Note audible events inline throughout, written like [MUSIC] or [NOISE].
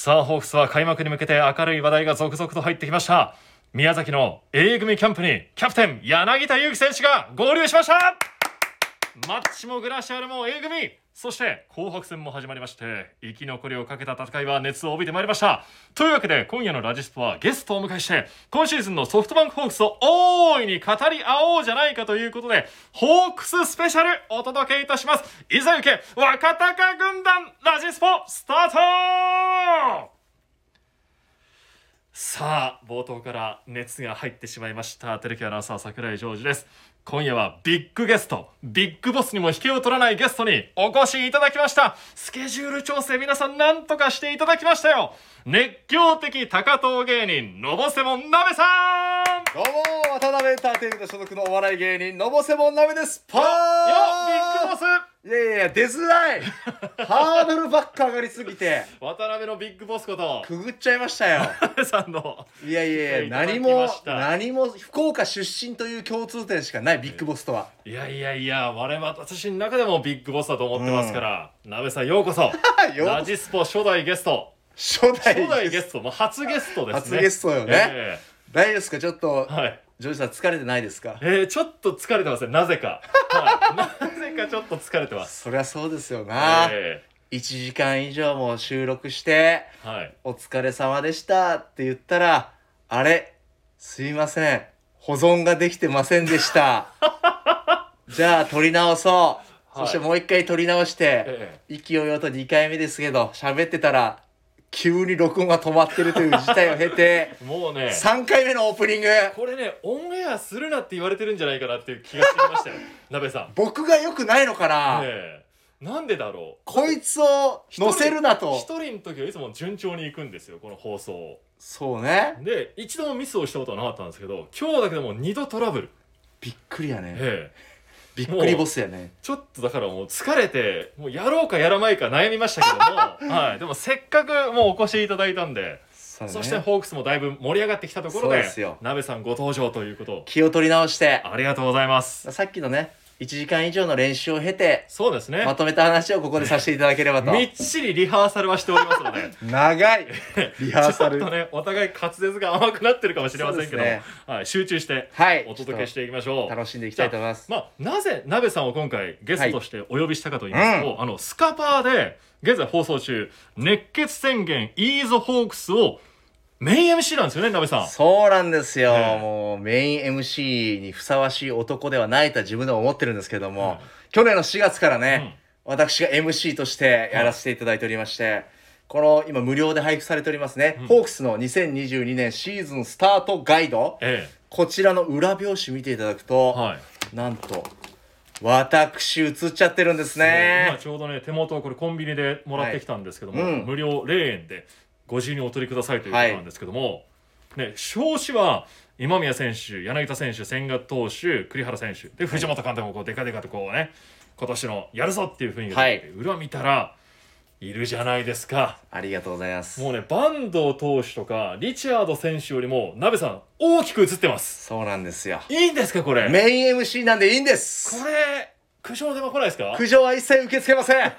さあホークスは開幕に向けて明るい話題が続々と入ってきました。宮崎の A 組キャンプにキャプテン柳田悠岐選手が合流しました。マッチもグラシアルも A 組。そして紅白戦も始まりまして生き残りをかけた戦いは熱を帯びてまいりました。というわけで今夜のラジスポはゲストをお迎えして今シーズンのソフトバンクホークスを大いに語り合おうじゃないかということでホークススペシャルお届けいたします。いざ行け若鷹軍団ラジスポスタート。さあ冒頭から熱が入ってしまいました。テレビアナウンサー櫻井ジョージです。今夜はビッグゲストビッグボスにも引けを取らないゲストにお越しいただきました。スケジュール調整皆さん何とかしていただきましたよ。熱狂的高藤芸人のぼせもんなべさん。どうも渡辺エンターテインメント所属のお笑い芸人のぼせもんなべです。パーよビッグボスいやいやいや出づらい。[LAUGHS] ハードルばっか上がりすぎて。渡辺のビッグボスこと。くぐっちゃいましたよ。[LAUGHS] さんの。いやいやいや何も何も福岡出身という共通点しかないビッグボスとは。いやいやいや我々私の中でもビッグボスだと思ってますから、なべさんようこそ。[LAUGHS] よラジスポ初代ゲスト。初代ゲスト、まあ、初ゲストですね。初ゲストよね。え大丈夫ですか？ちょっと。えはいジョージさん疲れてないですか？えー、ちょっと疲れてますね。なぜか、はい、なぜかちょっと疲れてます。そりゃそうですよな、え1時間以上も収録してえはい。お疲れ様でしたって言ったら、あれ？すいません。保存ができてませんでした。[LAUGHS] じゃあ撮り直そう。はい。そしてもう一回撮り直して、え勢いよと2回目ですけど、喋ってたら、急に録音が止まってるという事態を経て、え [LAUGHS] もうね。3回目のオープニング。これねオンエアするなって言われてるんじゃないかなっていう気がしてきましたよ。[LAUGHS] なべさん。僕が良くないのかな、ええ。なんでだろう？こいつを乗せるなと。一。人の時はいつも順調に行くんですよこの放送を。そうね。で一度もミスをしたことはなかったんですけど今日だけでも2度トラブル。びっくりやね。ええびっくりボスやね。ちょっとだからもう疲れてもうやろうかやらないか悩みましたけども、[LAUGHS] はい、でもせっかくもうお越しいただいたんで、そ,、そしてホークスもだいぶ盛り上がってきたところでですよ。鍋さんご登場ということ気を取り直して、ありがとうございます。さっきのね、1時間以上の練習を経て、そうですねまとめた話をここでさせていただければと。みっちりリハーサルはしておりますので長い [LAUGHS] リハーサル。ちょっとねお互い滑舌が甘くなってるかもしれませんけど、そうですはい、集中してはい。お届けしていきましょう楽しんでいきたいと思います。まあ、なぜ鍋さんを今回ゲストとしてお呼びしたかと言いますと、あのスカパーで現在放送中熱血宣言イーズホークスをメイン MC なんですよね鍋さん。そうなんですよ。ええ。もうメイン MC にふさわしい男ではないとは自分でも思ってるんですけども、はい去年の4月からね、私が MC としてやらせていただいておりまして、この今無料で配布されておりますね、うん。ホークスの2022年シーズンスタートガイド、え。こちらの裏表紙見ていただくと、えはい。なんと、私映っちゃってるんです今ね。ちょうどね手元をこれコンビニでもらってきたんですけども、はい。うん。無料0円でご自由にお取りくださいということなんですけども、ね表紙は今宮選手柳田選手千賀投手栗原選手で藤本監督もこうデカデカとこうね今年のやるぞっていう雰囲気で、はい裏見たらいるじゃないですかありがとうございます。もうね坂東投手とかリチャード選手よりも鍋さん大きく映ってますそうなんですよ。いいんですかこれ？こメイン MC なんでいいんです。れ苦情の電話来ないですか？苦情は一切受け付けません。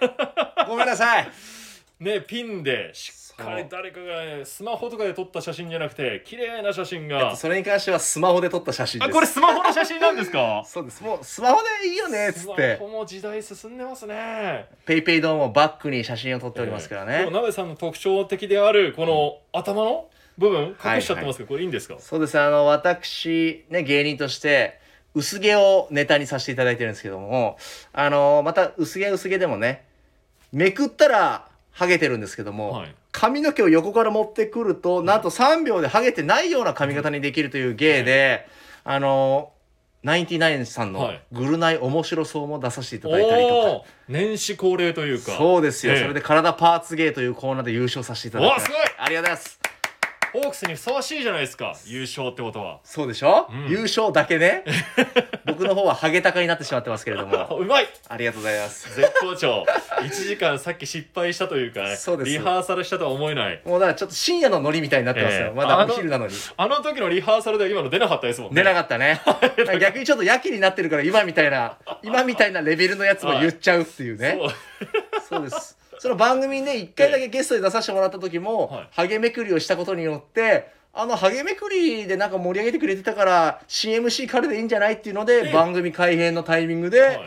ごめんなさい。[LAUGHS] ねピンでしっかり誰かがねスマホとかで撮った写真じゃなくて綺麗な写真がそれに関してはスマホで撮った写真です。あこれスマホの写真なんですか？[LAUGHS] そうです。もうスマホでいいよねっつスマってホ。も時代進んでますねペイペイドームをバックに写真を撮っておりますからね。でも鍋さんの特徴的であるこの頭の部分隠しちゃってますけど、これいいんですか？そうです。あの、私、ね、芸人として、薄毛をネタにさせていただいてるんですけども、あの、また薄毛薄毛でもね、めくったら、ハゲてるんですけども、はい髪の毛を横から持ってくると、なんと3秒でハゲてないような髪型にできるという芸で、あの、ナインティナインさんのはい。グルナイ面白そうも出させていただいたりとか。年始恒例というか。そうですよ、ええ。それで体パーツ芸というコーナーで優勝させていただいておすごい。ありがとうございますホークスにふさわしいじゃないですか。優勝ってことは。そうでしょ、うん。優勝だけね。[LAUGHS] 僕の方はハゲタカになってしまってますけれども。うまい。ありがとうございます。絶好調。1時間さっき失敗したというかねそうです。リハーサルしたとは思えない。もうだからちょっと深夜のノリみたいになってますよ、ええまだお昼なのに。あの時のリハーサルでは今の出なかったですもんね。出なかったね。[LAUGHS] 逆にちょっとやけになってるから今みたいな今みたいなレベルのやつも言っちゃうっていうね。そうですその番組にね1回だけゲストで出させてもらった時も、はい。ハゲめくりをしたことによってあのハゲめくりでなんか盛り上げてくれてたから CMC 彼でいいんじゃないっていうので、ええ。番組改編のタイミングで、はい。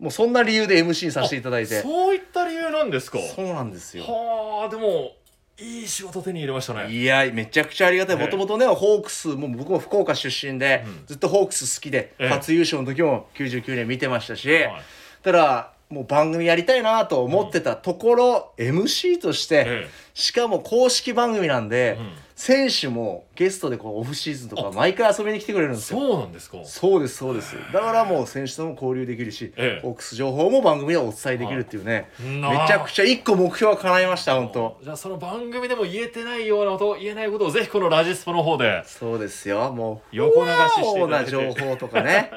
もうそんな理由で MC させていただいて。そういった理由なんですか？そうなんですよ。はあでもいい仕事手に入れましたね。いやめちゃくちゃありがたい。ええ。もともとねホークスもう僕も福岡出身で、うん。ずっとホークス好きで、ええ。初優勝の時も99年見てましたし、はい。ただもう番組やりたいなと思ってたところ、MC として、えしかも公式番組なんで、うん。選手もゲストでこうオフシーズンとか毎回遊びに来てくれるんえですよ。そうなんですか。そうですそうです。だからもう選手とも交流できるし、ええ。ホークス情報も番組でお伝えできるっていうね、なめちゃくちゃ一個目標は叶いました本当。じゃあその番組でも言えてないようなこと言えないことをぜひこのラジスポの方で。そうですよもう。横流ししていただいて。な情報とかね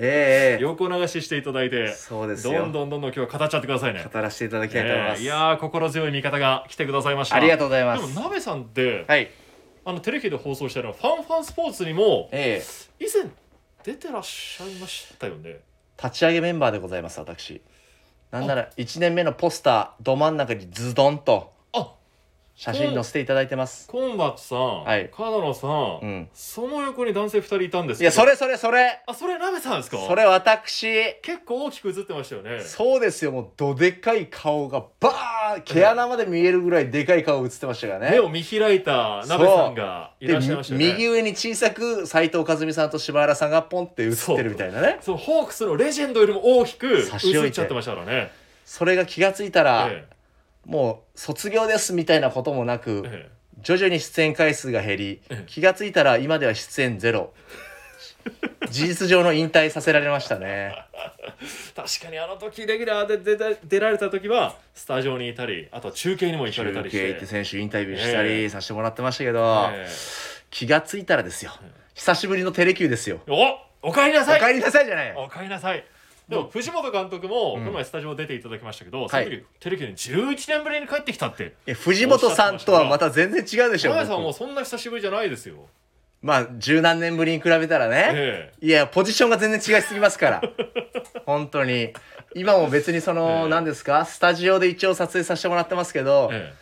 ええ。横流ししていただいてそうですよ。どんどんどんどん今日は語っちゃってくださいね。語らせていただきたいと思います、ええいやー心強い味方が来てくださいました。ありがとうございます。でも鍋さんって、はい。あのテレビで放送してるファンファンスポーツにもええ。以前出てらっしゃいましたよね。立ち上げメンバーでございます私。なんなら1年目のポスターど真ん中にズドンと。あ写真載せていただいてます。コンバットさん、はい。角野さん、うん。その横に男性2人いたんですけど。いやそれそれそれ。あそれ鍋さんですか？それ私。結構大きく映ってましたよね。そうですよ。もうどでかい顔がバーン毛穴まで見えるぐらいでかい顔映ってましたからね。目を見開いた鍋さんがいでらっしゃいましたよね。右上に小さく斉藤和美さんと柴原さんがポンって映ってるみたいなね。そうホークスのレジェンドよりも大きく映っちゃってましたからね。それが気がついたら、えもう卒業ですみたいなこともなく、ええ。徐々に出演回数が減り、ええ。気がついたら今では出演ゼロ。[LAUGHS] 事実上の引退させられましたね。え確かにあの時レギュラーで出た出られた時はスタジオにいたりあと中継にも行かれた中りして。継行って選手インタビューしたええ。りさせてもらってましたけど、え気がついたらですよ。久しぶりのテレキューですよ。えおお帰りなさい。お帰りなさいじゃないお帰りなさいでも藤本監督もうん。この前スタジオ出ていただきましたけど、い。その時テレビに11年ぶりに帰ってきたって。いや藤本さんとはまた全然違うでしょ前さんはもそんな久しぶりじゃないですよ。まあ十何年ぶりに比べたらね、えいやポジションが全然違いすぎますから。[LAUGHS] 本当に。今も別にその、ええ。何ですか？スタジオで一応撮影させてもらってますけど、ええ。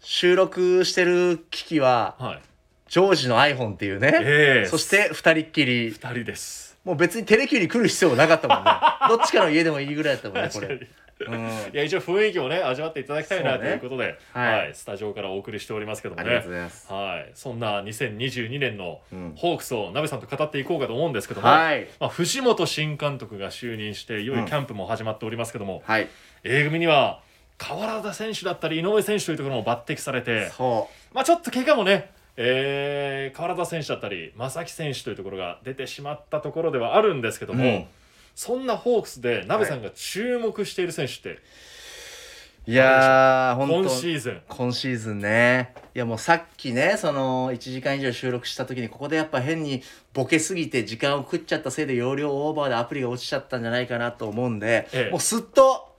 収録してる機器はえはい。ジョージの iPhone っていうね、ええ。そして二人っきり。2人ですもう別にテレキューに来る必要なかったもんね。[LAUGHS] どっちかの家でもいいぐらいだったもんねこれ、うん、いや一応雰囲気をね味わっていただきたいなということで、はい。はい、スタジオからお送りしておりますけどもあねりがとうございます。はい、そんな2022年のうんホークスを鍋さんと語っていこうかと思うんですけども、はい。まあ、藤本新監督が就任していよいよキャンプも始まっておりますけども、はい。A 組には川原選手だったり井上選手というところも抜擢されて、そまあ、ちょっと怪我もね、えー、川原選手だったり正木選手というところが出てしまったところではあるんですけども、うん。そんなホークスで鍋さんが注目している選手って、うい。やー本今当シーズン。今シーズンね。いやもうさっきねその1時間以上収録した時にここでやっぱ変にボケすぎて時間を食っちゃったせいで容量オーバーでアプリが落ちちゃったんじゃないかなと思うんで、ええ。もうすっと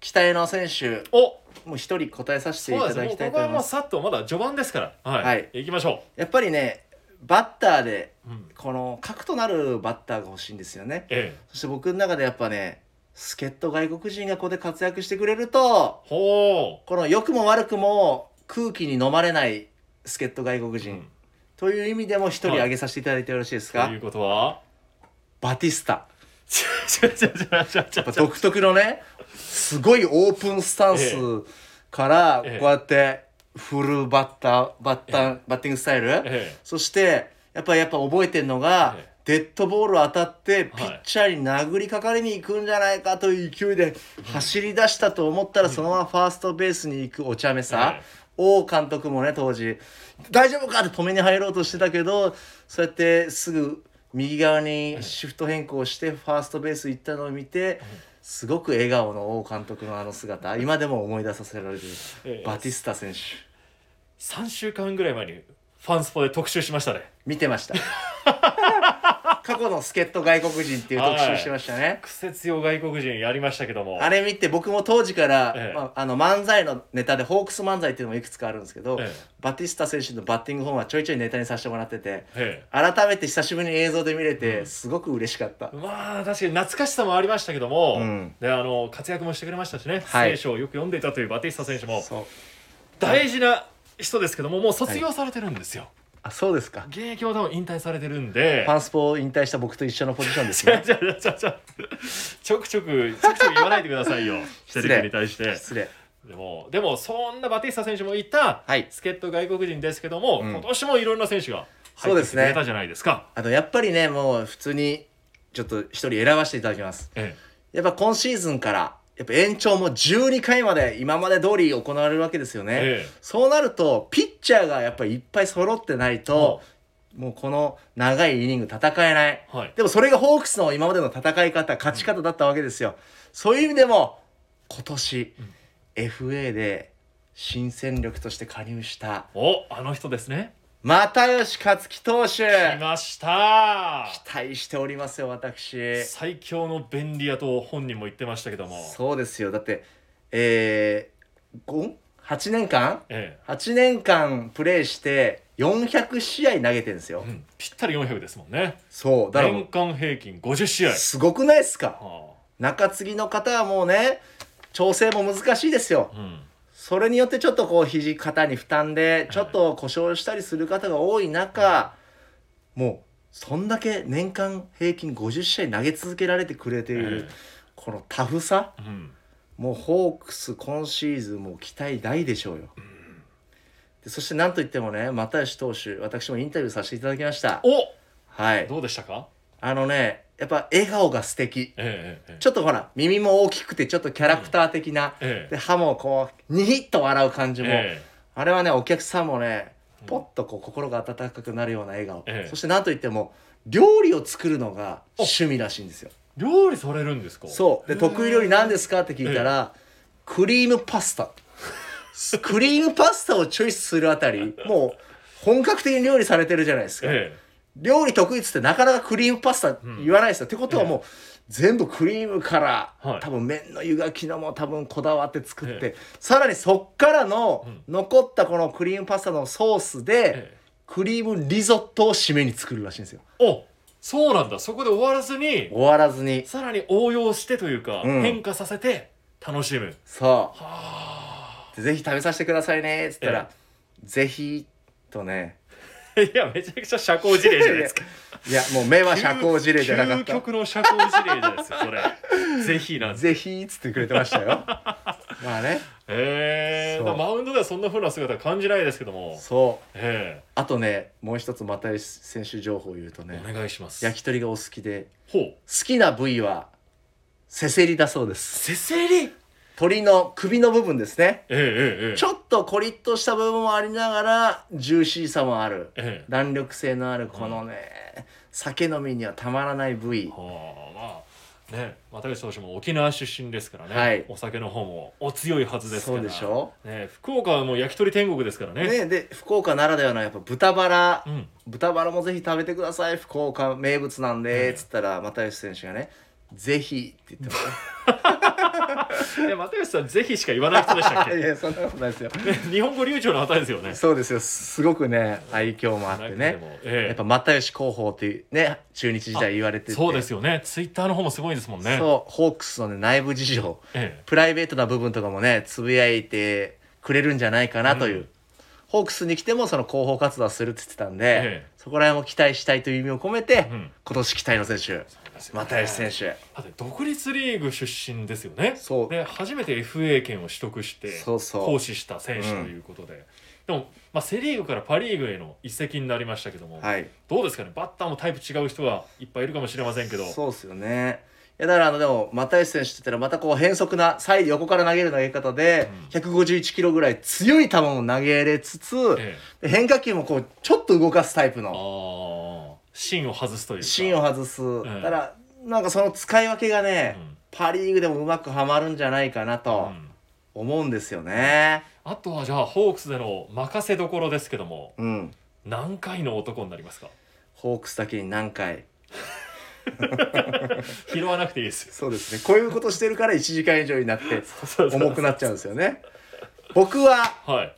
期待の選手おもう一人答えさせていただきたいと思います。うさっとまだ序盤ですからはい、はい。行きましょやっぱりねバッターでう、うん、この核となるバッターが欲しいんですよね。ええ。そして僕の中でやっぱね助っ人外国人がここで活躍してくれるとほこの良くも悪くも空気に飲まれない助っ人外国う、人、うん、という意味でも一人挙げさせていただいてよろしいですか、ということは？バティスタ。独特のねすごいオープンスタンスからこうええやってフルバッターバッター、バッティングスタイル、えそしてやっぱやっぱ覚えてるのが、ええ。デッドボール当たってピッチャーに殴りかかりに行くんじゃないかという勢いで走り出したと思ったらそのままファーストベースに行くお茶目さ、ええ。王監督もね当時大丈夫かって止めに入ろうとしてたけどそうやってすぐ右側にシフト変更してファーストベース行ったのを見てすごく笑顔の王監督のあの姿今でも思い出させられる。ええ。バティスタ選手。3週間ぐらい前にファンスポで特集しましたね。見てました [LAUGHS] 過去の助っ人外国人っていう特集してましたね、癖強外国人やりましたけども。あれ見て僕も当時から、ええ。まあ、あの漫才のネタでホークス漫才っていうのもいくつかあるんですけど、ええ。バティスタ選手のバッティングフォームはちょいちょいネタにさせてもらっててえ改めて久しぶりに映像で見れてすごく嬉しかった、えまあ確かに懐かしさもありましたけども、うん。であの活躍もしてくれましたしね、はい。聖書をよく読んでいたというバティスタ選手も。大事な人ですけどももう卒業されてるんですよ、あそうですか。現役は多分引退されてるんで。ファンスポを引退した僕と一緒のポジションですじゃねじゃじゃじゃちょくちょくちょくちょく言わないでくださいよ。テ失礼に対して。失礼。でもでもそんなバティスタ選手もいた。はい。助っ人外国人ですけども、うん。今年もいろんな選手が入ってそうですねきてくれたじゃないですか。あとやっぱりねもう普通にちょっと一人選ばせていただきます。え。やっぱ今シーズンからやっぱ延長も12回まで今まで通り行われるわけですよね、ええ。そうなるとピッチャーがやっぱりいっぱい揃ってないと、もうこの長いイニング戦えない。えはい。でもそれがホークスの今までの戦い方勝ち方だったわけですよ、そういう意味でも今年、FA で新戦力として加入したおあの人ですね。又吉克樹投手。来ました。期待しておりますよ私。最強の便利屋と本人も言ってましたけども。そうですよ。だってえー、8年間？え8年間プレーして400試合投げてるんですよ。え、うん、ぴったり400ですもんね。そうだからも年間平均50試合。う。すごくないですか？は中継ぎの方はもうね調整も難しいですよ。あうん。それによってちょっとこう肘肩に負担でちょっと故障したりする方が多い中もうそんだけ年間平均50試合投げ続けられてくれているえこのタフさうん。もうホークス今シーズンも期待大でしょうよ。でそしてなんといってもね又吉投手私もインタビューさせていただきました。おはい。どうでしたか？あのねやっぱ笑顔が素敵。ええええちょっとほら耳も大きくてちょっとキャラクター的な、ええで歯もこうにひっと笑う感じも、えあれはねお客さんもねポッとこう心が温かくなるような笑顔、ええ。そしてなんといっても料理を作るのが趣味らしいんですよ。え料理されるんですか？そう。で得意料理何ですかって聞いたら、クリームパスタ。クリームパスタをチョイスするあたりもう本格的に料理されてるじゃないですか、え料理得意っつってなかなかクリームパスタ言わないですよ、ってことはもう全部クリームから、はい。多分麺の湯がきのも多分こだわって作って、えさらにそっからのうん。残ったこのクリームパスタのソースで、ええ。クリームリゾットを締めに作るらしいんですよ。えおそうなんだ。そこで終わらずに終わらずに。さらに応用してというか、うん。変化させて楽しむ。そう。でぜひ食べさせてくださいねっつったら、ぜひとねいやめちゃくちゃ社交辞令じゃないですか。いやもう目は社交辞令じゃなかっ究た極の社交辞令じゃないですよそれ。ぜひなんぜひっつってくれてましたよ。[LAUGHS] まあね。ええそう。だからマウンドではそんな風な姿は感じないですけども。そう。えあとねもう一つ又吉選手情報を言うとねえお願いします。焼き鳥がお好きでほう。好きな部位はせせりだそうです。せせり？鳥の首の部分ですね。えええちょっとコリッとした部分もありながらジューシーさもある。ええ。弾力性のあるこのね、酒飲みにはたまらない部位。はあまあね又吉投手も沖縄出身ですからね、はい。お酒の方もお強いはずですから。そうでしょ。ね、福岡はもう焼き鳥天国ですからね。ね、で福岡ならではのやっぱ豚バラ、うん。豚バラもぜひ食べてください。福岡名物なんで、うんつったら又吉選手がね「ぜひ」って言ってま [LAUGHS] え又吉さんぜひしか言わない人でしたっす [LAUGHS] いけやそんなことないですよ。ね [LAUGHS] 日本語流暢な方ですよね。そうですよ。すごくね愛嬌もあってね。もええ。やっぱ又吉広報っていうね中日時代言われてて。そうですよね。ツイッターの方もすごいですもんね。そうホークスの、ね、内部事情。ええ。プライベートな部分とかもねつぶやいてくれるんじゃないかなという、うん。ホークスに来てもその広報活動はするって言ってたんで、ええそこら辺も期待したいという意味を込めて、うん今年期待の選手ですよね。又吉選手。だって独立リーグ出身ですよね。そう。で初めて FA 権を取得してそうそう。行使した選手ということで、でも、まあ、セ・リーグからパ・リーグへの移籍になりましたけども、はい。どうですかね？バッターもタイプ違う人がいっぱいいるかもしれませんけど。そうですよね。いやだからあのでも又吉選手って言ったらまたこう変則なサイド横から投げる投げ方で、151キロぐらい強い球も投げれつつ、変化球もこうちょっと動かすタイプのあ芯を外すというか。芯を外す、ん。だからなんかその使い分けがね、うん。パ・リーグでもうまくはまるんじゃないかなうとん。思うんですよね。あとはじゃあホークスでの任せどころですけどもうん。何回の男になりますか？ホークスだけに何回。拾わなくていいですよ。[LAUGHS] そうですね。こういうことしてるから1時間以上になって重くなっちゃうんですよね。僕ははい。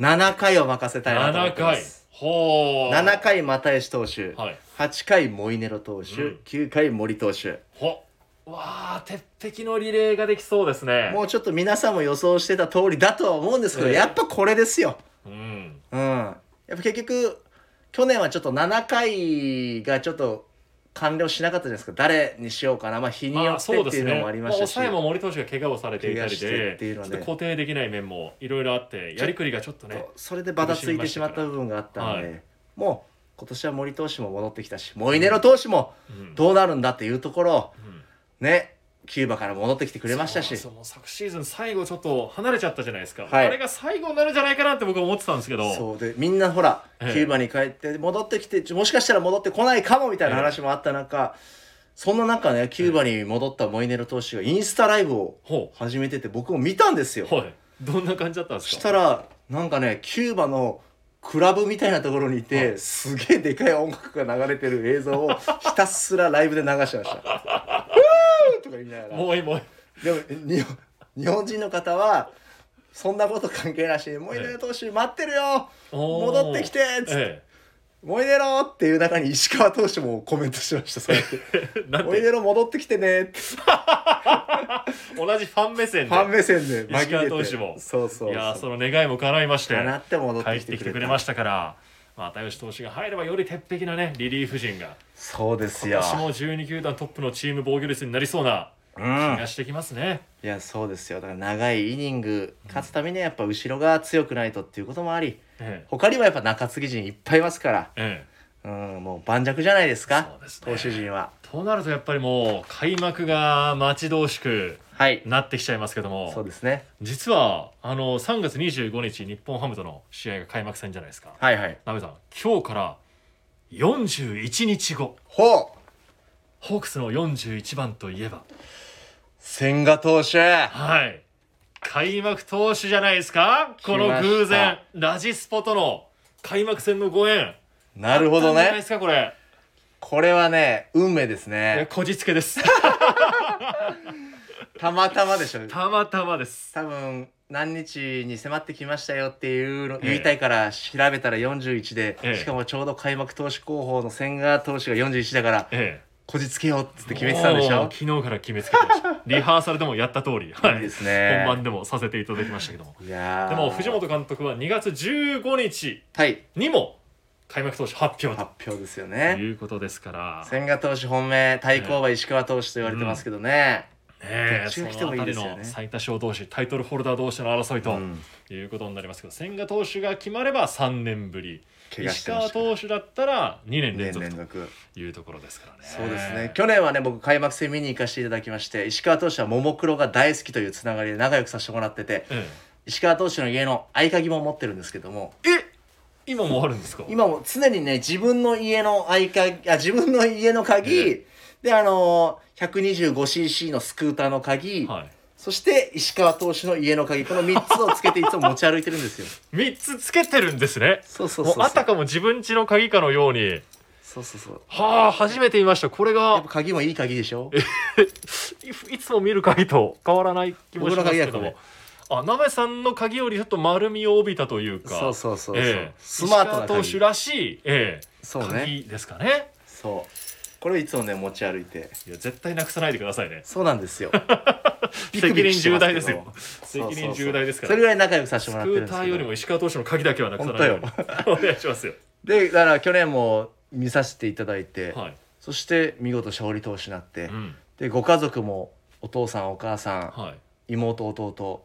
7回を任せたいなと思っ7回てますほう。7回又吉投手、はい。8回モイネロ投手、うん。9回森投手。ほわあ鉄壁のリレーができそうですね。もうちょっと皆さんも予想してた通りだとは思うんですけど、ええ。やっぱこれですよ。うん。うん。やっぱ結局去年はちょっと7回がちょっと完了しなかったじゃないですか。誰にしようかな。まあ日によまあってっていうのもありましたし、抑えも森投手が怪我をされていたり。怪我してっていうのででちょっと固定できない面もいろいろあってやりくりがちょっとねそれでバタついてしまった部分があったので、もう今年は森投手も戻ってきたしモイネロ投手もうん。どうなるんだっていうところをうん。ねキューバから戻ってきてくれましたし。そうそうもう昨シーズン最後ちょっと離れちゃったじゃないですか、はい。あれが最後になるんじゃないかなって僕は思ってたんですけど。そうでみんなほら、ええ。キューバに帰って戻ってきてもしかしたら戻ってこないかもみたいな話もあった中、そんな中ねキューバに戻ったモイネロ投手がインスタライブをほ始めてて僕も見たんですよ。う。はいどんな感じだったんですそかしたらなんかねキューバのクラブみたいなところにいて、はい。すげえでかい音楽が流れてる映像をひたすらライブで流してました。とか言いながら。もういいもういい。でもに日本人の方はそんなこと関係なしに「モイネロ投手待ってるよ。戻ってきて!」っつって。え「モイネロ!」っていう中に石川投手もコメントしてましたそうやって。え [LAUGHS] な「んてモイネロ戻ってきてね」っ [LAUGHS] て同じファン目線で。ファン目線で石川投手も。そうそういやーその願いも叶いまして。かなって戻って帰ってきてくれた。きてくれましたから。まあ又吉投手が入ればより鉄壁なねリリーフ陣が。そうですよ。今年も12球団トップのチーム防御率になりそうな気うん。がしてきますね、いやそうですよ。だから長いイニング勝つためにはやっぱ後ろが強くないとっていうこともありええ。他にもやっぱ中継ぎ陣いっぱいいますから。ええ。うんもう盤石じゃないですかね。投手陣は。となるとやっぱりもう開幕が待ち遠しくはい。なってきちゃいますけども。そうですね。実はあの3月25日日本ハムとの試合が開幕戦じゃないですか。はいはい。なべさん今日から41日後。ほう。ホークスの41番といえば。千賀投手。はい。開幕投手じゃないですか？この偶然ラジスポとの開幕戦のご縁。なるほどあったんじゃないでねすかこれ。これはね運命ですね。こじつけです [LAUGHS] たまたまでしょ。たまたまです。多分何日に迫ってきましたよっていうのええ。言いたいから調べたら41で、ええ。しかもちょうど開幕投手候補の千賀投手が41だからええ。こじつけようっつって決めてたんでしょ。もう昨日から決めつけてました。[LAUGHS] リハーサルでもやった通り、はい。いですね。本番でもさせていただきましたけども。いやー。でも藤本監督は2月15日はい。にも開幕投手発表発表ですよとねいうことですから。千賀投手本命対抗馬石川投手と言われてますけどね、ねえその辺りの最多勝同士タイトルホルダー同士の争いとうん。いうことになりますけど千賀投手が決まれば3年ぶり。石川投手だったら2年2連続。というところですからね。そうですね。去年はね僕開幕戦見に行かせていただきまして石川投手はももクロが大好きというつながりで仲良くさせてもらっててえ石川投手の家の合鍵も持ってるんですけどもええ今もあるんですか？今も常にね自分の家の合鍵あ自分の家の鍵、え。であのー 125cc のスクーターの鍵、はい。そして石川投手の家の鍵。この3つをつけていつも持ち歩いてるんですよ。3つつけてるんですね。そうそうそうあたかも自分家の鍵かのように。そうそうそう。はあ初めて見ました。これが鍵もいい鍵でしょ？いいつも見る鍵と変わらない気もしますけども。あなべさんの鍵よりちょっと丸みを帯びたというか。そうそうそうそう、ええ。スマートな投手鍵らしい、ええ。そうね。鍵ですかね。そうこれいつもね持ち歩いて。いや絶対なくさないでくださいね。そうなんですよ。[LAUGHS] 責任重大ですよ。責任重大ですから。それぐらい仲良くさせてスもらってるんですけど。クーターよりも石川投手の鍵だけはなくさないように。お願いしますよ。でだから去年も見させていただいて、はい、そして見事勝利投手になって、うん。でご家族もお父さんお母さんはい。妹弟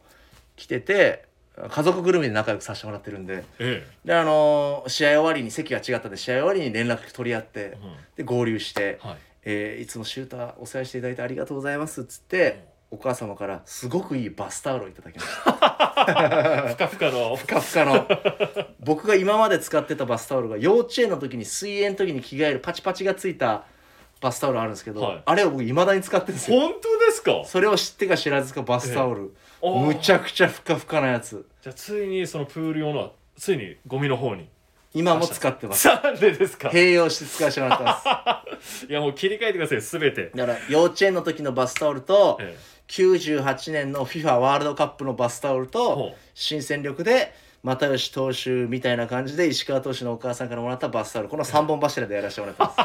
来てて家族ぐるみで仲良くさせてもらってるんで。えであのー試合終わりに席が違ったんで試合終わりに連絡取り合ってえ、うん。で合流して、はい。えーいつもシューターお世話していただいてありがとうございます」っつってお母様からすごくいいバスタオルをいただきました。[LAUGHS] ふかふかの。ふかふかの。僕が今まで使ってたバスタオルが幼稚園の時に水泳の時に着替えるパチパチがついたバスタオルあるんですけど、はい。あれを僕いまだに使ってるんですよ。本当ですか？それを知ってか知らずかバスタオル、むちゃくちゃふかふかなやつ。じゃあついにそのプール用のはついにゴミの方に。今も使ってます。[LAUGHS] なんでですか？併用して使わせてもらってます。[LAUGHS] いやもう切り替えてくださいすべて、だから幼稚園の時のバスタオルとえ98年の FIFA ワールドカップのバスタオルほとう。新戦力で又吉投手みたいな感じで石川投手のお母さんからもらったバスタオル。この3本柱でやらせてもらってます。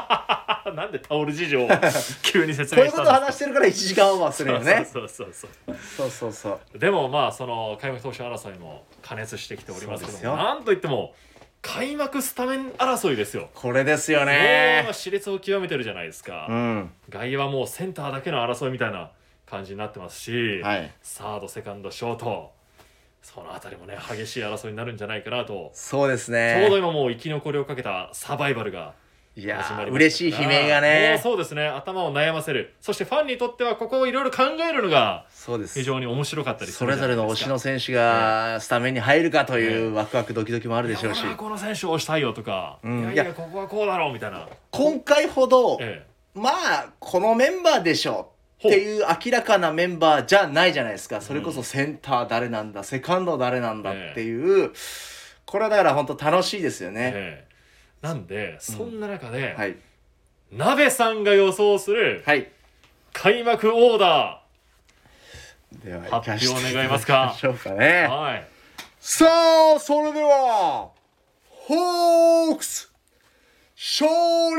え [LAUGHS] なんでタオル事情を [LAUGHS] 急に説こういうこと明したんですか？話してるから1時間オーバーするよね。そうそうそうそう。そうそうそう。でもまあその開幕投手争いも加熱してきておりますけどもなんといっても開幕スタメン争いですよ。これですよね。熾烈を極めてるじゃないですか、うん。外野はもうセンターだけの争いみたいな感じになってますし、はい。サードセカンドショートそのあたりもね激しい争いになるんじゃないかなと、そうですちょうどね今もう生き残りをかけたサバイバルがいや嬉しい悲鳴がね。そうですね。頭を悩ませる。そしてファンにとってはここをいろいろ考えるのが非常に面白かったりすそれぞれの推しの選手がスタメンに入るかというワクワクドキドキもあるでしょうし。この選手を推したいよとか、うん。いやいやここはこうだろうみたいな、今回ほどえまあこのメンバーでしょっていう明らかなメンバーじゃないじゃないですか。それこそセンター誰なんだセカンド誰なんだっていう。これはだから本当楽しいですよえね。ええ。なんでそんな中で、はい。鍋さんが予想するはい。開幕オーダでは発表お願いますか。しょうかー、ね。はい。さあそれではホークス勝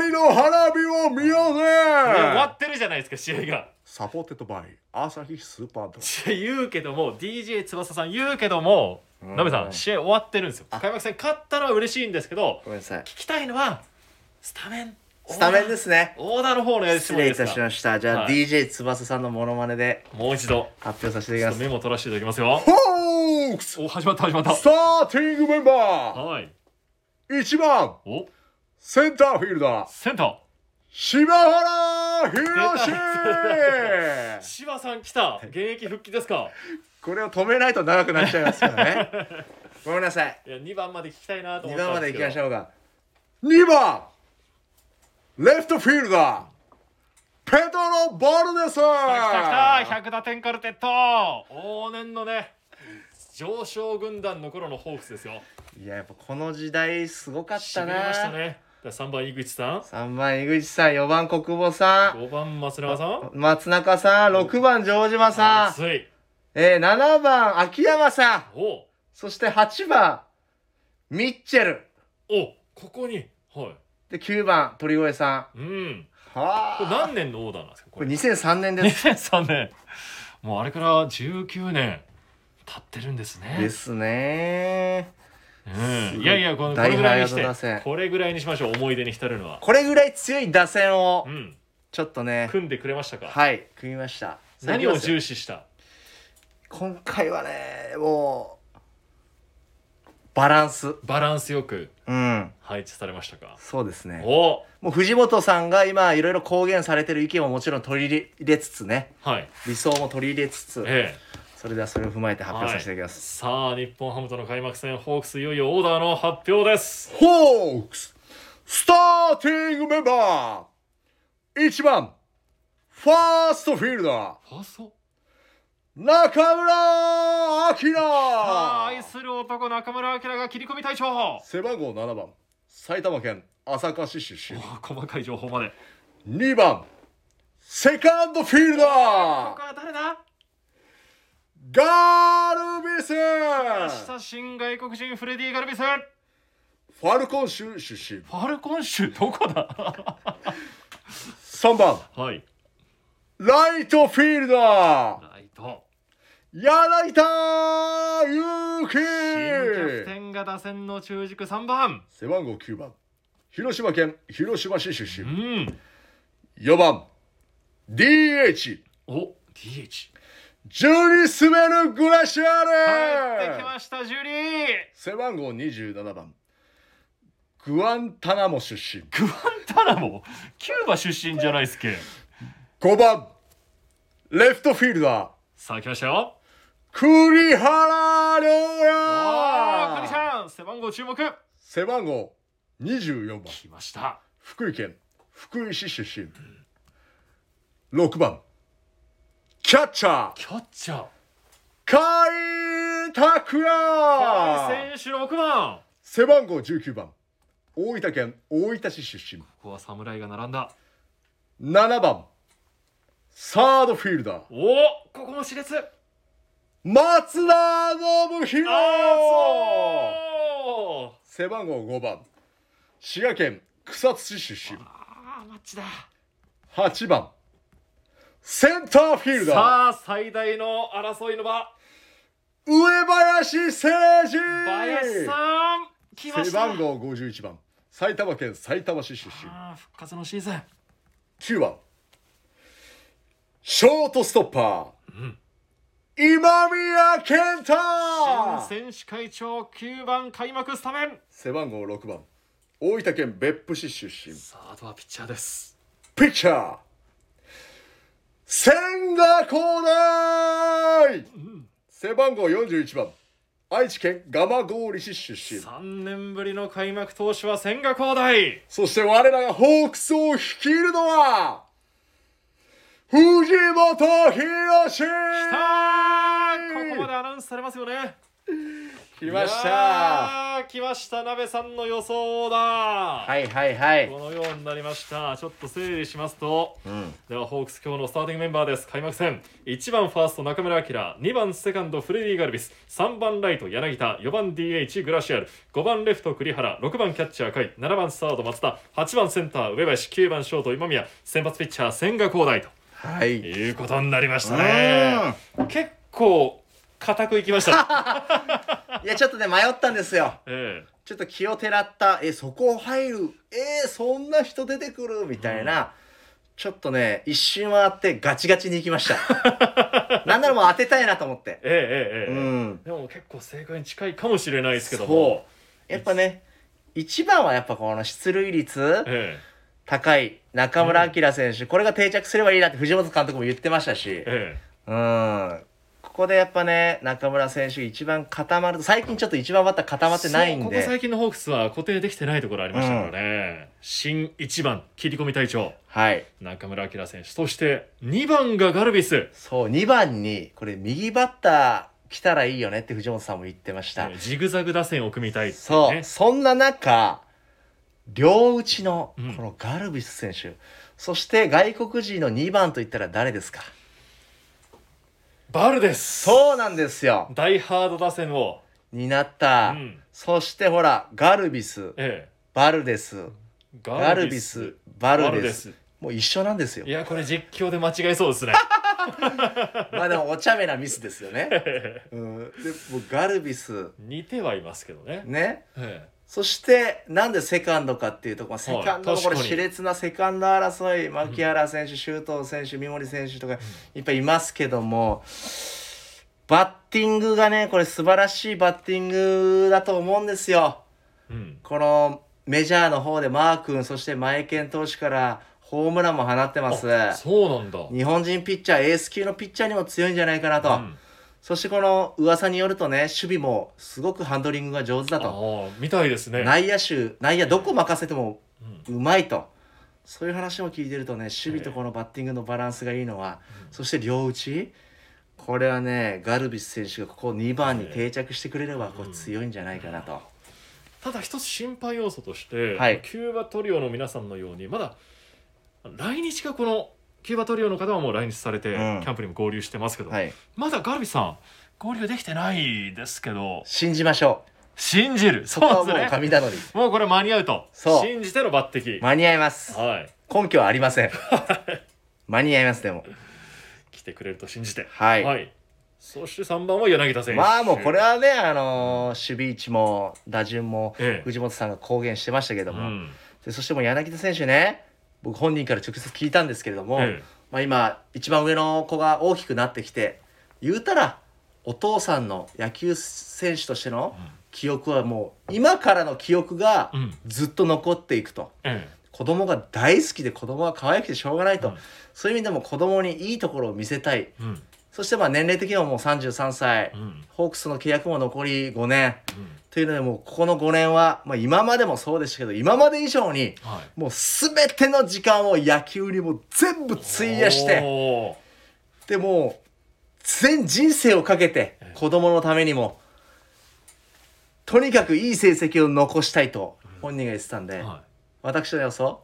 利の花火を見ようぜ。終わってるじゃないですか試合がサポーテッドバイ朝日スーパード [LAUGHS] 言うけども DJ 翼さん言うけどもうん。鍋さん試合終わってるんですよ。開幕戦勝ったのは嬉しいんですけどごめんなさい。聞きたいのはスタメン。スタメンですね。オーダーの方のやつ失礼いたしました。じゃあ、はい。DJ 翼さんのモノマネでもう一度。発表させていただきます。メモ取らせていただきますよ。ホークス！お始まった始まった。スターティングメンバはい。ー1番お。センターフィールダー。センター。柴原宏柴さん来た。現役復帰ですか？これを止めないと長くなっちゃいますからね。[LAUGHS] ごめんなさい。いや2番まで聞きたいなと思2った番までんですけど。行きましょうか。2番。レフトフィールダー。ペドロ・バルデス。来た来た100打点カルテット。往年のね上昇軍団の頃のホークスですよ。いややっぱこの時代すごかっしたびれましたな、ね3番井口さん。3番井口さん4番国保さん。5番松永さん。松中さん6番城島さん、熱い。えー、7番秋山さん。お。そして8番ミッチェル。おここに。はい。で9番鳥越さん。うん。はこれ何年のオーダーなんですか？ここれれ2003年です。2003年。もうあれから19年経ってるんですね。ですねうん、い。やいやこのこ大れぐらいにしてこれぐらいにしましょう思い出に浸るのは。これぐらい強い打線をうん。ちょっとね。組んでくれましたか、はい組みました。何を視重視した？今回はねもうバランス。バランスよくうん。配置されましたか？そうですね。お！もう藤本さんが今いろいろ公言されてる意見ももちろん取り入れつつねはい理想も取り入れつつえそれではそれを踏まえてえ発表させてい。ただきます、はい、さあ日本ハムとの開幕戦ホークスいよいよオーダーの発表です。ホークススターティングメンバー。1番ファーストフィールダー。ファースト？中村晃。愛する男中村晃が切り込み隊長。背番号7番埼玉県朝霞市出身。お細かい情報まで。2番セカンドフィールダここーは誰だ？ガールビス親新外国人フレディ・ガルビスフファルコン州出身。ァルコン州どこだ？3番。はい。ライトフィールダー。ライト。柳田悠新キャプ樹テンが打線の中軸。3番。背番号9番。広島県広島市出う身ん。4番。DH お DH ジュリスメル・グラシア帰ってきルましたジュリー。背番号27番。グアンタナモ出身。グアンタナモ？キューバ出身じゃないっすけ。5番。レフトフィールダー。さあ来ましたよ。栗原亮おークリち也ゃん背番号注目。背番号24番。来ました。福井県福井市出身。6番キャッチャー。キャッチャー。甲斐拓也選手6番。背番号19番。大分県大分市出身。ここは侍が並んだ。7番。サードフィールダー。おおここも熾烈。松田信弘。あ背番号5番。滋賀県草津市出身。あーマッチだ。8番センターフィールダー。さあ最大の争いの場。上林誠司。林さん来ました。背番号51番。埼玉県埼玉市出身。あー復活のシーズン。9番。ショートストッパー、うん今宮健太。新選手会長9番開幕スタメン。背番号6番。大分県別府市出身。さああとはピッチャーです。ピッチャー千賀滉大。背番号41番。愛知県蒲郡市出身。3年ぶりの開幕投手は千賀滉大。そして我らがホークスを率いるのは藤本博史ここまでアナウンスされますよね来ましいた来ました鍋さんの予想だ。はいはいはい。このようになりました。ちょっと整理しますと。うん。ではホークス今日のスターティングメンバーです。開幕戦1番ファースト中村晃。2番セカンドフレディ・ガルビス。3番ライト柳田。4番 DH グラシアル。5番レフト栗原。6番キャッチャー甲斐。7番サード松田。8番センター上林。9番ショート今宮。先発ピッチャー千賀滉大と。はい。いうことになりましたね。結構固くいきました。[LAUGHS] いやちょっとね迷ったんですよ。えちょっと気をてらった。えそこ入る。えー、そんな人出てくる？みたいな、ちょっとね一瞬回ってガチガチに行きました。[LAUGHS] なんならもう当てたいなと思って。ええええええ。うん。でも結構正解に近いかもしれないですけどそもう。やっぱね一番はやっぱこの出塁率。え。高い中村晃選手、これが定着すればいいなって藤本監督も言ってましたし。ええ。うんここでやっぱね中村選手一番固まる最近ちょっと一番バッター固まってないんそうこでこ最近のホークスは固定できてないところありましたからね、新1番切り込み隊長。はい。中村晃選手。そして2番がガルビス、そう2番にこれ右バッター来たらいいよねって藤本さんも言ってました、えジグザグ打線を組みたいっていうそう、ねそんな中両打ちのうん。このガルビス選手、そして外国人の2番といったら誰ですか？バルです。そうなんですよ。ダイハード打線を、になった、うん。そしてほらガルビス。えバルデス。え、ガルビスバルデスバもう一緒なんですよ。いやこれ実況で間違えそうですね。[LAUGHS] まあでもお茶目なミスですよね、[LAUGHS] うん、でもうガルビス。似てはいますけどね、ね。えそしてなんでセカンドかっていうところセカンドのこれ熾烈なセカンド争い牧原選手周東選手三森選手とかいっぱいいますけどもバッティングがねこれ素晴らしいバッティングだと思うんですよ。えうんこのメジャーの方でマー君そして前健投手からホームランも放ってます。あそうなんだ日本人ピッチャーエース級のピッチャーにも強いんじゃないかなと。うんそしてこの噂によるとね守備もすごくハンドリングが上手だと。ああみたいですね。内野手内野どこ任せてもうん。うまいと。そういう話も聞いてるとね守備とこのバッティングのバランスがいいのは、そして両打ち。これはねガルビス選手がここ2番に定着してくれればこう強いんじゃないかなと、ただ一つ心配要素として、はい。キューバトリオの皆さんのようにまだ来日がこのキューバトリオの方はもう来日されて、うん。キャンプにも合流してますけど、はい、まだガルビスさん合流できてないですけど。信じましょ信じる。うそうですね。神頼みもうこれ間に合うと。そう。信じての抜擢、間に合います。はい。根拠はありません。間に合いますでも。来てくれると信じて。はい。そして3番は柳田選手。まあもうこれはねあのー守備位置も打順もええ。藤本さんが公言してましたけども、うん。でそしてもう柳田選手ね僕本人から直接聞いたんですけれども、ええ。まあ、今一番上の子が大きくなってきて言うたらお父さんの野球選手としての記憶はもう今からの記憶がうん。ずっと残っていくと。え子供が大好きで子供が可愛くてしょうがないと、うん。そういう意味でも子供にいいところを見せたい。えうん。そしてまあ年齢的にはもう33歳、うん。ホークスの契約も残り5年。うんというのでもうここの5年は、まあ、今までもそうでしたけど今まで以上にはい。もう全ての時間を野球にもう全部費やしてでもう全人生をかけて子供のためにもとにかくいい成績を残したいと本人が言ってたんで、は私の予想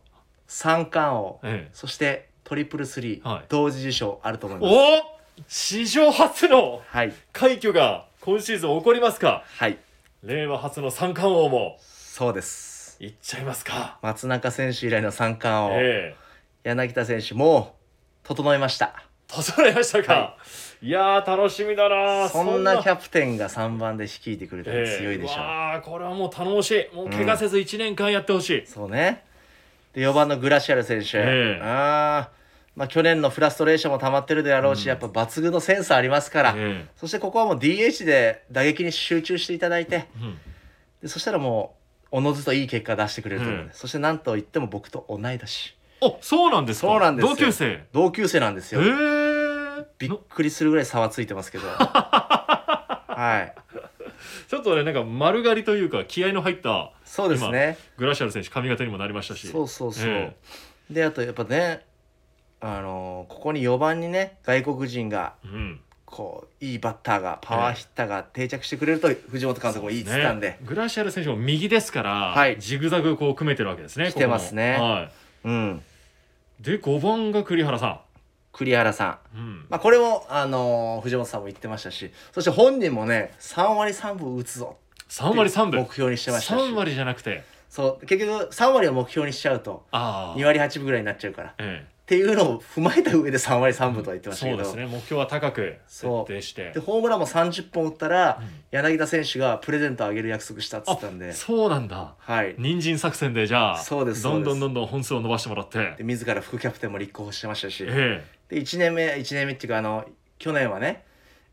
三冠王、い、ええ。そしてトリプルスリー、はい。同時受賞あると思います。お史上初のはい。快挙が今シーズン起こりますか？はい令和初の三冠王も。そうです。いっちゃいますか。松中選手以来の三冠王、ええ。柳田選手もう整いました。整いましたか、、はい。やー楽しみだなそんなキャャプテンが3番で率いてくれたら強いでしょう、わあこれはもう頼もしい。もう怪我せず1年間やってほしい、そうね。で4番のグラシアル選手、ええ。あーまあ去年のフラストレーションも溜まってるであろうし、うん。やっぱ抜群のセンスありますから、え。そしてここはもう DH で打撃に集中していただいて。えうん。でそしたらもうおのずといい結果出してくれると思うので、うん。そしてなんといっても僕と同い年。あそうなんですか？そうなんですよ。同級生？へ同級生なんですえよー、びっくりするぐらい差はついてますけど。[LAUGHS] はい。ちょっとねなんか丸刈りというか気合の入ったそうですね。グラシアル選手髪型にもなりましたし。そうそうそう、え。であとやっぱねあのーここに4番にね外国人がうん。こういいバッターがパワーヒッターが定着してくれると藤本監督もいいって言ってたんで、ね、グラシアル選手も右ですから、はい。ジグザグこう組めてるわけですね来てますね。はうん。い、で5番が栗原さ栗原さん。ん、うん。まあ、これも、あのー藤本さんも言ってましたしそして本人もね3割3分打つぞ3割3分。目標にしてましたし。3割じゃなくて。そう。結局3割を目標にしちゃうとああ2割8分ぐらいになっちゃうからていうのを踏まえた上で3割3分とは言ってえ、ましたけど、そうですね。目標は高く設定して。でホームランも30本打ったら、うん。柳田選手がプレゼントあげる約束したっつったんで。あそうなんだ。はい。人参作戦でじゃあそうですどんどんどんどん本数を伸ばしてもらって。で自ら副キャプテンも立候補してましたし、えで1年目1年目っていうかあの去年はね、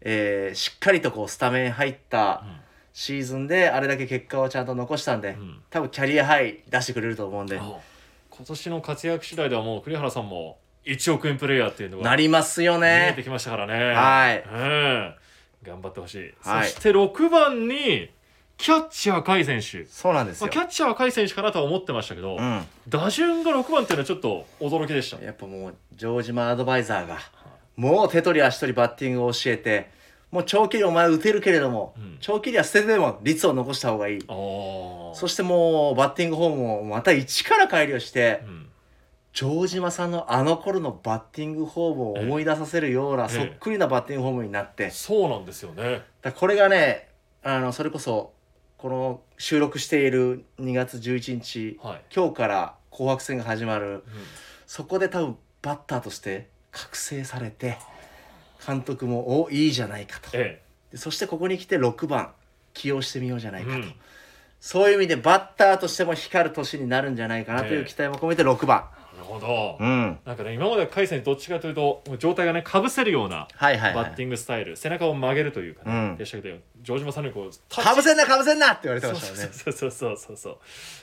えーしっかりとこうスタメン入ったえシーズンであれだけ結果をちゃんと残したんで、うん。うん多分キャリアハイ出してくれると思うんで。あ今年の活躍次第ではもう栗原さんも1億円プレイヤーっていうのがなりますよ見えてねきましたからね。はい。ええ頑張ってほしい、はい。そして6番にキャッチャー甲斐選手。そうなんですよ。まあ、キャッチャーは甲斐選手かなとは思ってましたけど、うん。打順が6番っていうのはちょっと驚きでしたやっぱもう城島アドバイザーがもう手取り足取りバッティングを教えてもう長距離お前打てるけれども、うん。長距離は捨ててでも率を残した方がいい。そしてもうバッティングフォームをまた一から改良してうん。城島さんのあの頃のバッティングフォームを思い出させるようなええ。そっくりなバッティングフォームになって、そうなんですよね。だこれがねあのそれこそこの収録している2月11日はい、今日から紅白戦が始まる。うん。そこで多分バッターとして覚醒されて監督もおいいじゃないかと。えでそしてここに来て6番起用してみようじゃないかと、えうん。そういう意味でバッターとしても光る年になるんじゃないかなという期待も込めて6番、なるほど、うん。なんかね今までは甲斐選手どっちかというと状態がねかぶせるようなバッティングスタイル、背中を曲げるというかね、うん。でしたけど城島さんにこうかぶせんなかぶせんな!って言われてましたよね。そうそうそうそうそ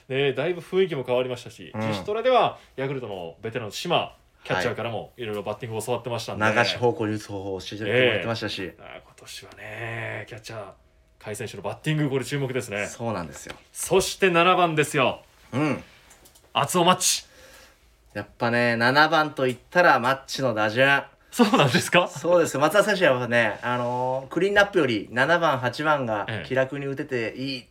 うねだいぶ雰囲気も変わりましたし、うん。自主トレではヤクルトのベテランの島キャッチャーからもいろいろバッティングを教わってましたんで、流し方向に打つ方法を教えてもらってましたし、あー今年はねキャッチャー甲斐選手のバッティングこれ注目ですね。そうなんですよ。そして7番ですよ。うん。熱男マッチ。やっぱね7番といったらマッチの打順。そうなんですか？そうです。よ松田選手はね、あのークリーンナップより7番8番がええ。気楽に打てていい、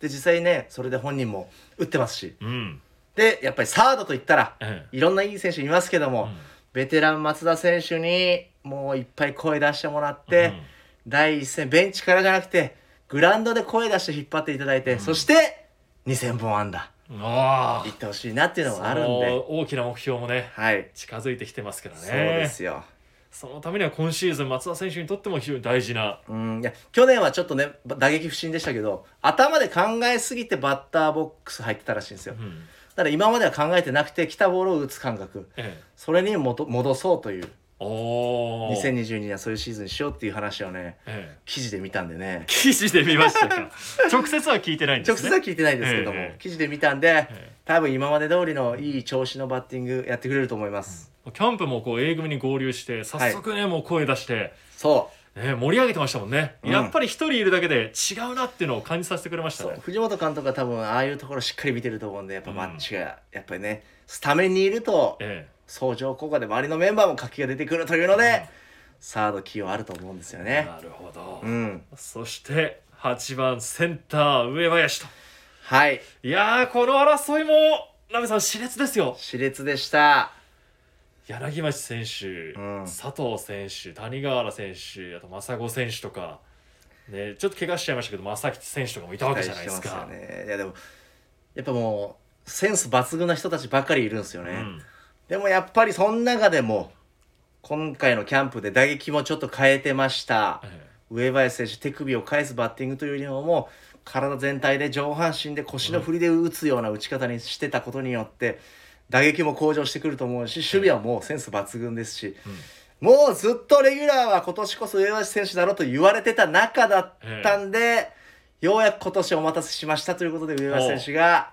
で実際ねそれで本人も打ってますし。うん、でやっぱりサードといったらえいろんないい選手いますけども、うん。ベテラン松田選手にもういっぱい声出してもらって、うん。第一戦ベンチからじゃなくてグラウンドで声出して引っ張っていただいて、そして2000本安打。あいってほしいなっていうのがあるんで。大きな目標もねはい。近づいてきてますからね。そうですよ。そのためには今シーズン松田選手にとっても非常に大事なうん。いや去年はちょっとね打撃不振でしたけど頭で考えすぎてバッターボックス入ってたらしいんですよ。うんだから今までは考えてなくて来たボールを打つ感覚。ええ。それにもと戻そうという。おお2022年はそういうシーズンにしようっていう話をねええ。記事で見たんでね。記事で見ましたか？[LAUGHS] 直接は聞いてないんですね。直接は聞いてないですけども、ええ記事で見たんで、ええ。多分今まで通りのいい調子のバッティングやってくれると思います、キャンプもこう A 組に合流して早速ね、もう声出して、そね、盛り上げてましたもんね、うん。やっぱり一人いるだけで違うなっていうのを感じさせてくれましたね。藤本監督は多分ああいうところしっかり見てると思うんでやっぱマッチがやっぱりねスタメンにいるとえ相乗効果で周りのメンバーも活気が出てくるというので、サード起用あると思うんですよえね。なるほど、うん、そして8番センター上林と。はい。いやーこの争いもナベさん熾烈ですよ。熾烈でした柳町選手、うん。佐藤選手谷川原選手あと真子選手とか、ね、ちょっと怪我しちゃいましたけど正吉選手とかもいたわけじゃないですか。期待してますよねいやでもやっぱもうセンス抜群な人たちばっかりいるんですよね、うん。でもやっぱりその中でも今回のキャンプで打撃もちょっと変えてました。ええ。上林選手手首を返すバッティングというよりももう体全体で上半身で腰の振りで打つような打ち方にしてたことによって打撃も向上してくると思うし守備はもうセンス抜群ですし、もうずっとレギュラーは今年こそ上林選手だろうと言われてた中だったんで、ようやく今年お待たせしましたということで上林選手が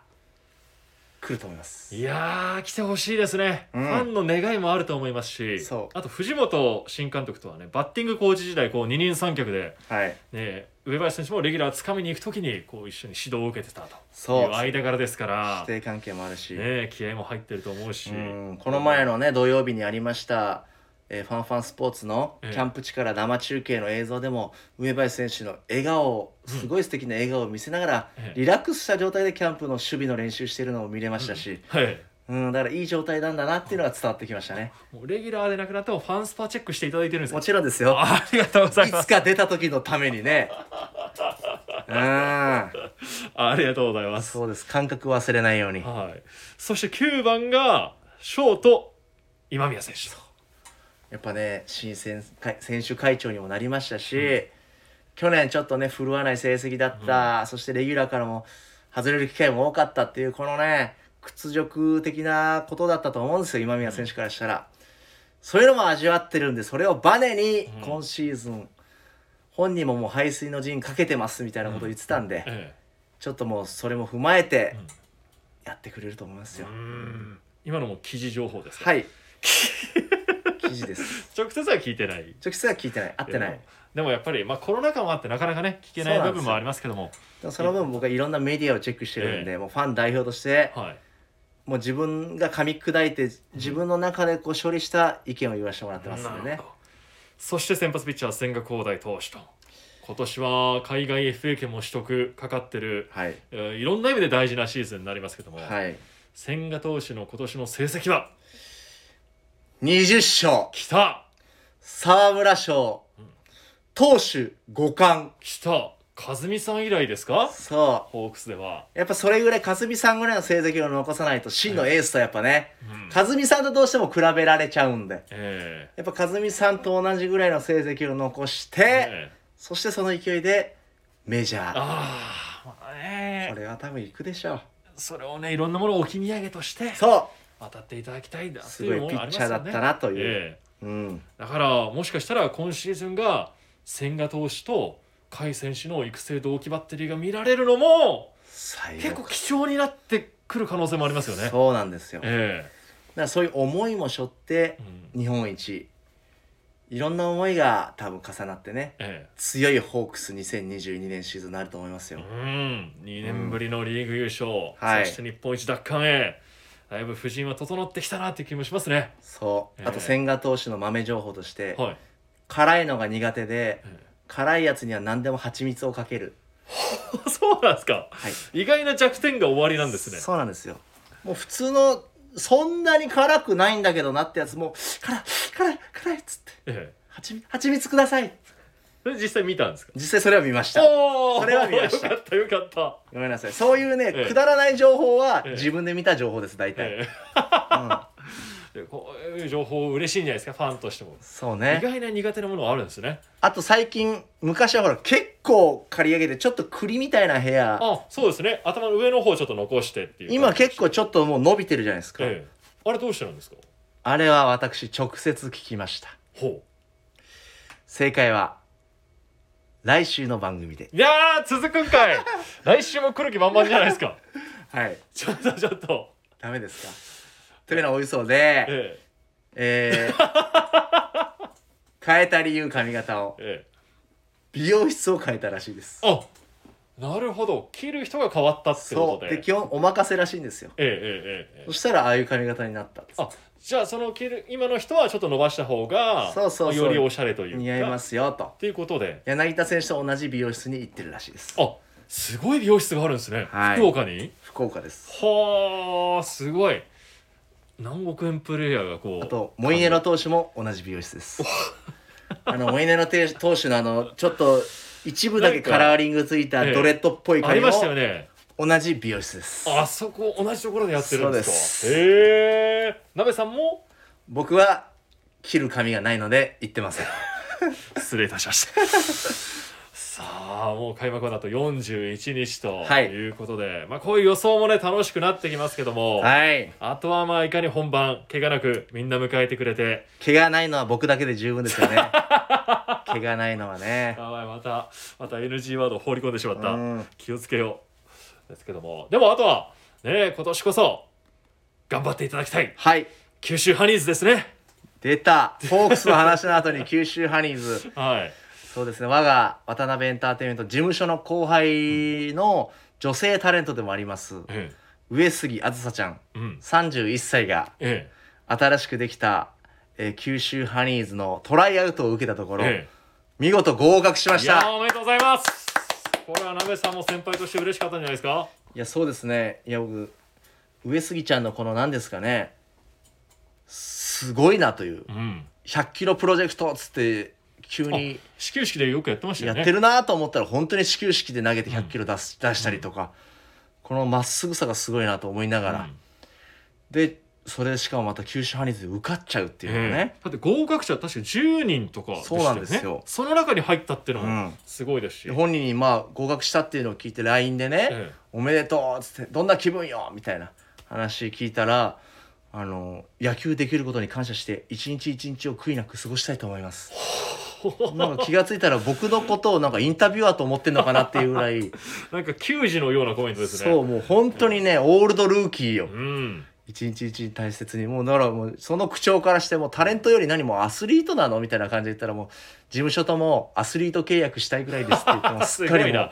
来ると思います。いやー来てほしいですね、うん。ファンの願いもあると思いますしそう。あと藤本新監督とはねバッティングコーチ時代こう二人三脚で、はい、ね、上林選手もレギュラーつかみに行く時にこう一緒に指導を受けてたという間柄ですから。師、弟関係もあるし、ね、気合も入ってると思うし、うんこの前のね土曜日にありました、えーファンファンスポーツのええ。キャンプ地から生中継の映像でも上林選手の笑顔すごい素敵な笑顔を見せながら、ええ。リラックスした状態でキャンプの守備の練習してるのを見れましたし、はいうんだからいい状態なんだなっていうのが伝わってきましたね。もうレギュラーでなくなってもファンスパチェックしていただいてるんですか？もちろんですよ。ありがとうございいます。つか出た時のためにね。うん。ありがとうございます。そうです。感覚忘れないように。はい。そして9番がショート今宮選手。とやっぱね新選会選手会長にもなりましたし、去年ちょっとね振るわない成績だった、そしてレギュラーからも外れる機会も多かったっていうこのね屈辱的なことだったと思うんですよ今宮選手からしたら、そういうのも味わってるんでそれをバネにうん。今シーズン、本人ももう排水の陣かけてますみたいなことを言ってたんで、えちょっともうそれも踏まえてうん。やってくれると思いますえよ、うん。今のも記事情報ですか？はい。[LAUGHS] 記事です。直接は聞いてない。直接は聞いてない。会ってない。でもやっぱり、まあ、コロナ禍もあってなかなかね聞けない部分もありますけども。その分僕はいろんなメディアをチェックしてるんで、もうファン代表としてはいもう自分が噛み砕いて自分の中でこう処理した意見を言わせてもらってますんでね。そして先発ピッチャー千賀滉大投手と今年は海外 FA 権も取得かかってる、はい。えーいろんな意味で大事なシーズンになりますけども、はい。千賀投手の今年の成績は？20勝。来た。沢村賞。投手5冠来た和美さん以来ですか？そホークスでは、うやっぱそれぐらい和美さんぐらいの成績を残さないと真のエースとやっぱね。うん。和美さんとどうしても比べられちゃうんで。えやっぱ和美さんと同じぐらいの成績を残して、ええ。えそしてその勢いでメジャー。ああまあね。これは多分行くでしょう。それをねいろんなものを置き土産としてそ渡っていただきたいんだうすごいピッチャーだったなという、ええ。うん。だからもしかしたら今シーズンが千賀投手と甲斐選手の育成同期バッテリーが見られるのも最結構貴重になってくる可能性もありますよね。そうなんですよ、だかえらそういう思いも背負ってえうん。日本一。いろんな思いが多分重なってねえ強いホークス2022年シーズンになると思いますえよ、うん。2年ぶりのリーグ優勝、はい。そして日本一奪還へ。だいぶ布陣は整ってきたなっていう気もしますね。そう、ええ。あと千賀投手の豆情報として、はい、辛いのが苦手でえ辛いやつには何でも蜂蜜をかける。え [LAUGHS] そうなんですか。はい。意外な弱点が終わりなんですね。そうなんですよ。もう普通のそんなに辛くないんだけどなってやつも辛い辛い辛いっつって。え蜂蜜蜂蜜ください。えそれ実際見たんですか？実際それは見ました。それは見ました。よかったよかった。ごめんなさい。そういうね、ええ。くだらない情報はええ。自分で見た情報です大体、え。うん、こういう情報嬉しいんじゃないですかファンとしても。意そうね。外な苦手なものあるんですね。あと最近昔はほら結構刈り上げてちょっと栗みたいな部屋。あそうですね。頭の上の方ちょっと残してっていう今結構ちちょっともう伸びてるじゃないですか、ええ。あれどうしてなんですか？あれは私直接聞きました。ほ正解は来週の番組で。ういやー続くんかい。来週も来る気満々じゃないですか。[LAUGHS] はい。ちょっとちょっと。ダメですか？というのはおいそうでええ。ー変えた理由髪型を。ええ。美容室を変えたらしいです。えあなるほど。切る人が変わったってことで。で基本お任せらしいんですよ。ええええええそしたらああいう髪型になったんですあじゃあその切る今の人はちょっと伸ばした方がそうそうそう。よりおしゃれというか。似合いますよと。っていうことで。柳田選手と同じ美容室に行ってるらしいです。あすごい美容室があるんですね、はい。福岡に？福岡です。はあすごい何億円プレイヤーがこうあとモイネロ投手も同じ美容室です。あのモイネロて投手のあのちょっと一部だけカラーリングついたドレッドっぽい髪もありましたよね。同じ美容室です。あそこ同じところでやってるんですか？へえ。鍋さんも？僕は切る髪がないので言ってません。[LAUGHS] 失礼いたしましたさあもう開幕はだと41日とはい。いうことで、まあこういう予想もね楽しくなってきますけども、はい。あとはまあいかに本番怪我なくみんな迎えてくれて。毛がないのは僕だけで十分ですよね。[LAUGHS] 毛がないのはね。やばいまたまた NG ワードを放り込んでしまった、うん。気をつけようですけども。でもあとはね今年こそ頑張っていただきたい。はい。九州ハニーズですね。出た。ホークスの話の後に九州ハニーズ。[LAUGHS] はいそうですね。我が渡辺エンターテインメント事務所の後輩の女性タレントでもあります。え上杉あずさちゃん。えうん31歳がえ新しくできた、えー九州ハニーズのトライアウトを受けたところ、ええ。見事合格しまえいやたおめでとうございます。これは鍋さんも先輩として嬉しかったんじゃないですか？いやそうですね。いや僕上杉ちゃんのこの何ですかね。すごいなという。うん。100キロプロジェクトっつって急に。始球式でよくやってましたよね。やってるなと思ったら本当に始球式で投げて100キロ出す、出したりとか。このまっすぐさがすごいなと思いながら、うん。でそれしかもまた九州ハニーズで受かっちゃうっていうのね、ええだって合格者確か10人とかでしたよね。そうなんですよ。その中に入ったっていうのもうん。すごいですし、で本人にまあ合格したっていうのを聞いて LINE でね、ええおめでとうっつってどんな気分よみたいな話聞いたらあの野球できることに感謝して一日一日を悔いなく過ごしたいと思いますなんか気がついたら僕のことをなんかインタビュアーと思ってんのかなっていうぐらい。[LAUGHS] なんか球児のようなコメントですね。そうもう本当にねオールドルーキーよ。うん。一日一日大切に。もうだからもうその口調からしてもタレントより何もアスリートなのみたいな感じで言ったらもう事務所ともアスリート契約したいぐらいですって言ってます。[LAUGHS] すごいな。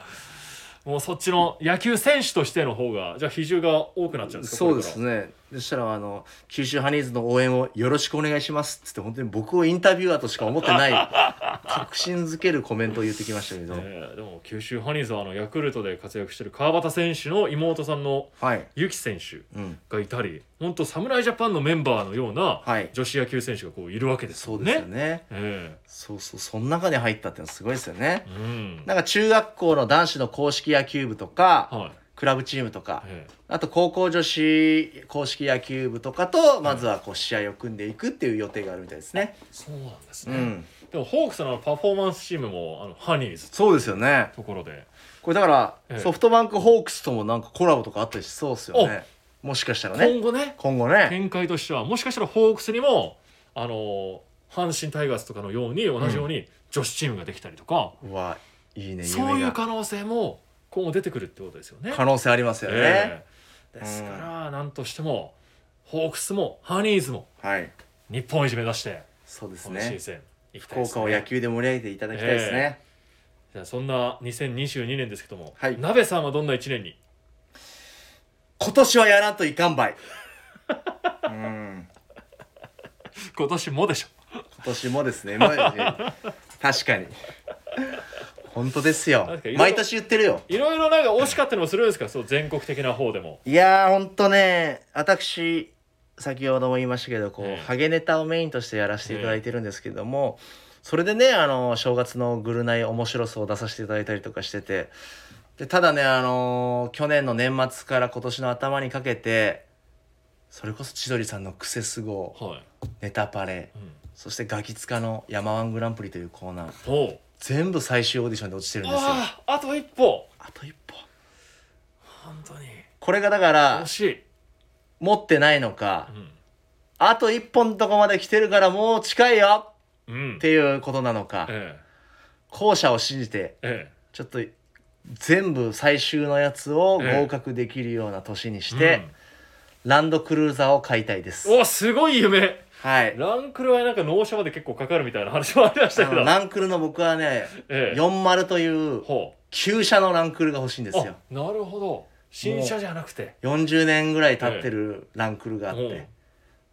も。うそっちの野球選手としての方がじゃあ比重が多くなっちゃうんですかそうですねそしたらあの九州ハニーズの応援をよろしくお願いしますっつって本当に僕をインタビュアーとしか思ってない確信づけるコメントを言ってきましたけど、らねえでも九州ハニーズはあのヤクルトで活躍してる川端選手の妹さんのはい、ゆき選手うん、がいたり本当侍ジャパンのメンバーのようなはい。女子野球選手がこういるわけですそうもんね。ですよね。え。そうそうその中に入ったってのはすごいですよね。えうん。なんか中学校の男子の硬式野球部とかはいクラブチームとかええ。あと高校女子硬式野球部とかとまずはこう試合を組んでいくっていう予定があるみたいですね。そうなんですね、うん。でもホークスのパフォーマンスチームもあのハニーズそうですよね。ところで。これだから、ええ。ソフトバンクホークスともなんかコラボとかあったりしそうですよね。もしかしたらね。今後ね。今後ね。展開としてはもしかしたらホークスにもあの阪神タイガースとかのように同じように女子チームができたりとか、うわいいねそういう可能性も今後出てくるってことですよね。可能性ありますよね、ええ。ですから何としてもホークスもハニーズもはい。日本一目指してそうです今シーねズン行きたい福ですね。岡を野球で盛り上げていただきたいですね、じゃあそんな2022年ですけども、はい。鍋さんはどんな1年に？今年はやらんといかんばい。[LAUGHS] うん。今年もでしょ。今年もですね。確かに本当ですよ。確かに毎年言ってるよ。いろいろなんか惜しかったりもするんですか？そう全国的な方でも。いやーほんとね私先ほども言いましたけどこう、ええ。ハゲネタをメインとしてやらせていただいてるんですけども、それでねあの正月のぐるナイ面白さを出させていただいたりとかしててでただねあの去年の年末から今年の頭にかけてそれこそ千鳥さんの「クセスゴはい、」「ネタパレうん」そしてガキツカの「山ワングランプリ」というコーナー。おう全部最終オーディションで落ちてるんですよ。あああと一歩。あと一歩。本当に。これがだから惜しい、持ってないのかうん。あと一本のとこまで来てるからもう近いようん。っていうことなのかえ後者を信じてええ。ちょっと全部最終のやつを合格できるような年にして、ランドクルーザーを買いたいです。うん、おすごい夢はい。ランクルはなんか納車まで結構かかるみたいな話もありましたけど。あのランクルの僕はねええ。40というほ旧車のランクルが欲しいんですうよ。あなるほど。新車じゃなくて。40年ぐらい経ってるランクルがあって、うん。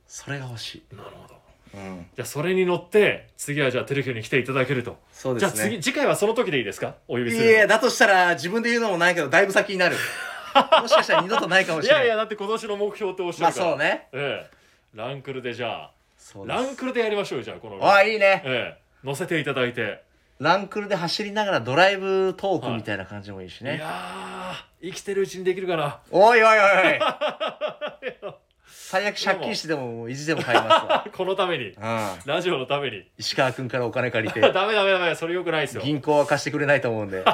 それが欲しい、なるほど。うん、じゃあそれに乗って次はじゃあテレキューに来ていただけると。そうですね。じゃあ次次回はその時でいいですか？お呼びすいるの。やいやだとしたら自分で言うのもないけどだいぶ先になる。[LAUGHS] もしかしたら二度とないかもしいれない。やいやだって今年の目標っておっしゃまあるから、そうね。ええ。ランクルでじゃあそうです。ランクルでやりましょうよじゃあこのあいいね。ええ。乗せていただいて、ランクルで走りながらドライブトークみたいな感じもいいしね、いやー生きてるうちにできるかな。おいおいおいおい。[LAUGHS] 最悪借金してでももう意地でも買いますわ、[LAUGHS] このために。うん、ラジオのために。石川君からお金借りて。[LAUGHS] ダメダメダメそれよくないですよ。銀行は貸してくれないと思うんで。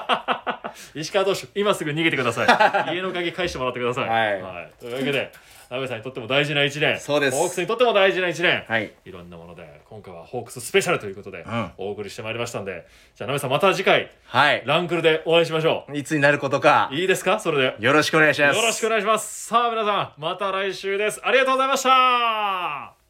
石川投手今すぐ逃げてください。家の鍵返してもらってください、はい。というわけで鍋さんにとっても大事な一年。そうです。ホークスにとっても大事な一年、はい。いろんなもので今回はホークススペシャルということでうん。お送りしてまいりましたんで、じゃあ鍋さんまた次回はい。ランクルでお会いしましょいつになることか。ういいですか？それで。よろしくお願いします。よろしくお願いします。さあ皆さんまた来週です。ありがとうございました